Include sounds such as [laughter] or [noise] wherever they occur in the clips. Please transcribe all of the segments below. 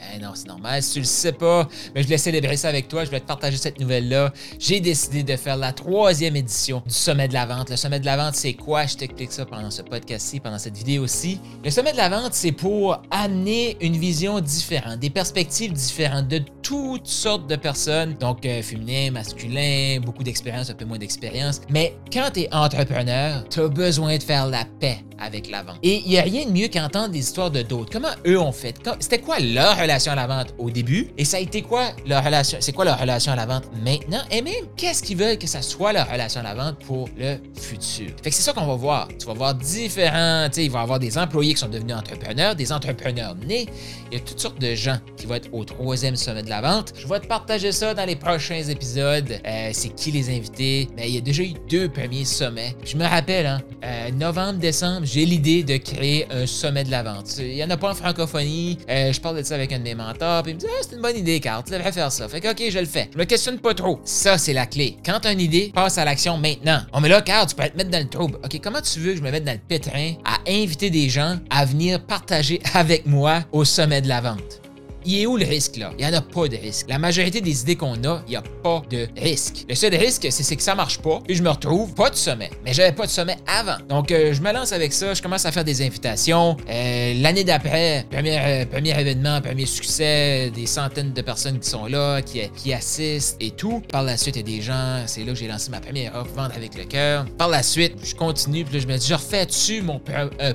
Ben non, c'est normal. Si tu le sais pas, mais je voulais célébrer ça avec toi. Je vais te partager cette nouvelle-là. J'ai décidé de faire la troisième édition du Sommet de la Vente. Le Sommet de la Vente, c'est quoi? Je t'explique ça pendant ce podcast-ci, pendant cette vidéo-ci. Le Sommet de la Vente, c'est pour amener une vision différente, des perspectives différentes de toutes sortes de personnes. Donc, euh, féminin, masculin, beaucoup d'expérience, un peu moins d'expérience. Mais quand tu es entrepreneur, tu as besoin de faire la paix avec la vente. Et il n'y a rien de mieux qu'entendre des histoires de d'autres. Comment eux ont fait? C'était quoi leur relation à la vente au début? Et ça a été quoi leur relation? C'est quoi leur relation à la vente maintenant? Et même, qu'est-ce qu'ils veulent que ça soit leur relation à la vente pour le futur? Fait que c'est ça qu'on va voir. Tu vas voir différents, tu sais, il va y avoir des employés qui sont devenus entrepreneurs, des entrepreneurs nés. Il y a toutes sortes de gens qui vont être au troisième sommet de la Je vais te partager ça dans les prochains épisodes. Euh, c'est qui les invités? Mais il y a déjà eu deux premiers sommets. Je me rappelle, hein, euh, novembre, décembre, j'ai l'idée de créer un sommet de la vente. Il n'y en a pas en francophonie. Euh, je parle de ça avec un de mes mentors, puis il me dit Ah, c'est une bonne idée, Carl, tu devrais faire ça. Fait que, OK, je le fais. Je me questionne pas trop. Ça, c'est la clé. Quand une idée, passe à l'action maintenant. Oh, mais là, Carl, tu peux te mettre dans le trouble. OK, comment tu veux que je me mette dans le pétrin à inviter des gens à venir partager [laughs] avec moi au sommet de la vente? Il est où le risque là? Il n'y en a pas de risque. La majorité des idées qu'on a, il n'y a pas de risque. Le seul risque, c'est que ça marche pas, puis je me retrouve pas de sommet. Mais j'avais pas de sommet avant. Donc, euh, je me lance avec ça, je commence à faire des invitations. Euh, l'année d'après, premier, euh, premier événement, premier succès, des centaines de personnes qui sont là, qui, assistent et tout. Par la suite, il y a des gens, c'est là que j'ai lancé ma première offre, Vendre avec le cœur. Par la suite, je continue, puis là, je me dis, je refais-tu mon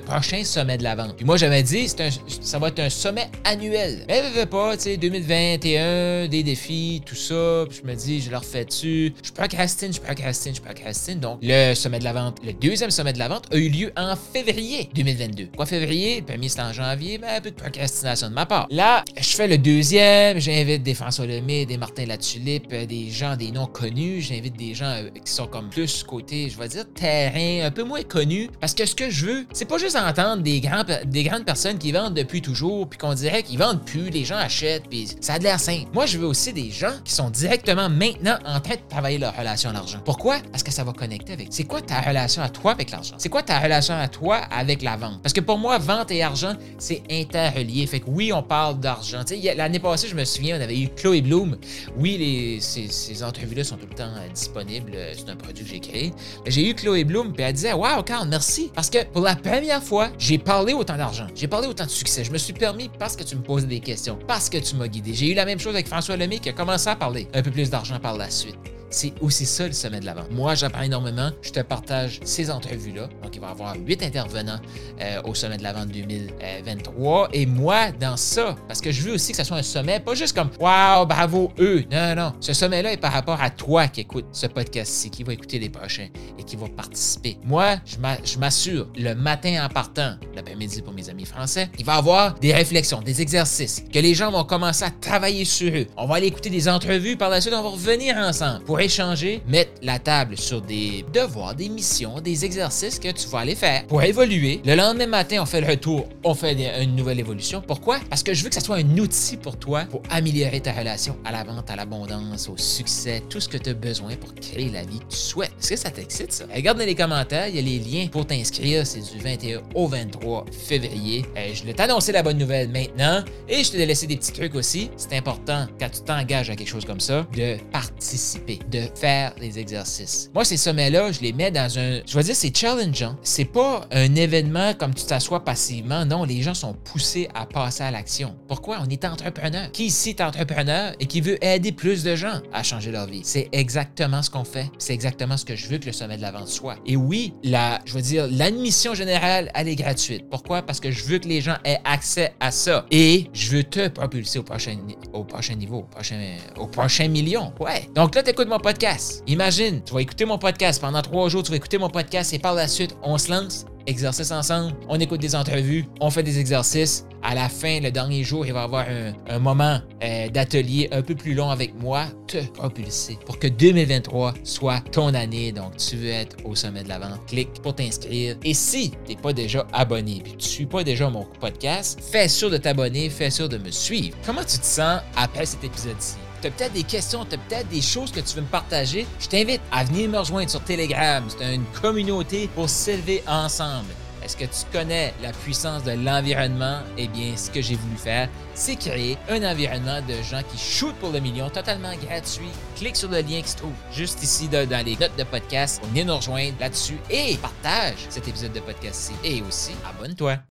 prochain sommet de la vente? Puis moi, j'avais dit, un, ça va être un sommet annuel. Pas, tu sais, 2021, des défis, tout ça. Puis je me dis, je leur fais dessus. Je procrastine, je procrastine, je procrastine. Donc, le sommet de la vente, le deuxième sommet de la vente a eu lieu en février 2022. Quoi, février? Le premier, c'était en janvier. Ben, un peu de procrastination de ma part. Là, je fais le deuxième. J'invite des François Lemay, des Martin Latulippe, euh, des gens, des noms connus. J'invite des gens euh, qui sont comme plus côté, je vais dire, terrain, un peu moins connus. Parce que ce que je veux, c'est pas juste entendre des, grands, des grandes personnes qui vendent depuis toujours, puis qu'on dirait qu'ils vendent plus. Les gens achètent, puis ça a de l'air simple. Moi, je veux aussi des gens qui sont directement maintenant en train de travailler leur relation à l'argent. Pourquoi? Parce que ça va connecter avec. C'est quoi ta relation à toi avec l'argent? C'est quoi ta relation à toi avec la vente? Parce que pour moi, vente et argent, c'est interrelié. Fait que oui, on parle d'argent. L'année passée, je me souviens, on avait eu Chloé Bloom. Oui, les, ces, entrevues-là sont tout le temps euh, disponibles. C'est un produit que j'ai créé. J'ai eu Chloé Bloom, puis elle disait Waouh, Carl, merci. Parce que pour la première fois, j'ai parlé autant d'argent. J'ai parlé autant de succès. Je me suis permis parce que tu me posais des questions, parce que tu m'as guidé. J'ai eu la même chose avec François Lemay qui a commencé à parler un peu plus d'argent par la suite. C'est aussi ça le sommet de la vente. Moi, j'apprends énormément. Je te partage ces entrevues-là. Donc, il va y avoir huit intervenants euh, au sommet de la vente 2023. Et moi, dans ça, parce que je veux aussi que ce soit un sommet, pas juste comme Waouh, bravo eux. Non, non. Ce sommet-là est par rapport à toi qui écoute ce podcast-ci, qui va écouter les prochains et qui va participer. Moi, je m'assure, le matin en partant, l'après-midi pour mes amis français, il va y avoir des réflexions, des exercices, que les gens vont commencer à travailler sur eux. On va aller écouter des entrevues. Par la suite, on va revenir ensemble échanger, mettre la table sur des devoirs, des missions, des exercices que tu vas aller faire pour évoluer. Le lendemain matin, on fait le retour, on fait une nouvelle évolution. Pourquoi? Parce que je veux que ça soit un outil pour toi pour améliorer ta relation à la vente, à l'abondance, au succès, tout ce que tu as besoin pour créer la vie que tu souhaites. Est-ce que ça t'excite, ça? Regarde dans les commentaires, il y a les liens pour t'inscrire. C'est du 21 au 23 février. Euh, je vais t'annoncer la bonne nouvelle maintenant et je te laisser des petits trucs aussi. C'est important quand tu t'engages à quelque chose comme ça de participer de faire les exercices. Moi, ces sommets-là, je les mets dans un. Je vais dire, c'est challengeant. C'est pas un événement comme tu t'assois passivement. Non, les gens sont poussés à passer à l'action. Pourquoi? On est entrepreneur. Qui ici est entrepreneur et qui veut aider plus de gens à changer leur vie? C'est exactement ce qu'on fait. C'est exactement ce que je veux que le sommet de la vente soit. Et oui, la, je veux dire, l'admission générale, elle est gratuite. Pourquoi? Parce que je veux que les gens aient accès à ça. Et je veux te propulser au prochain, au prochain niveau, au prochain, au prochain million. Ouais. Donc là, tu écoutes mon podcast. Imagine, tu vas écouter mon podcast pendant trois jours, tu vas écouter mon podcast et par la suite, on se lance exercice ensemble, on écoute des entrevues, on fait des exercices. À la fin, le dernier jour, il va y avoir un, moment euh, d'atelier un peu plus long avec moi, te propulser pour que 2023 soit ton année. Donc, tu veux être au sommet de la vente, clique pour t'inscrire. Et si tu n'es pas déjà abonné puis tu ne suis pas déjà mon podcast, fais sûr de t'abonner, fais sûr de me suivre. Comment tu te sens après cet épisode-ci? Tu as peut-être des questions, tu as peut-être des choses que tu veux me partager, je t'invite à venir me rejoindre sur Telegram. C'est une communauté pour s'élever ensemble. Est-ce que tu connais la puissance de l'environnement? Eh bien, ce que j'ai voulu faire, c'est créer un environnement de gens qui shootent pour le million totalement gratuit. Clique sur le lien qui se trouve juste ici dans les notes de podcast pour venir nous rejoindre là-dessus et partage cet épisode de podcast-ci. Et aussi, abonne-toi.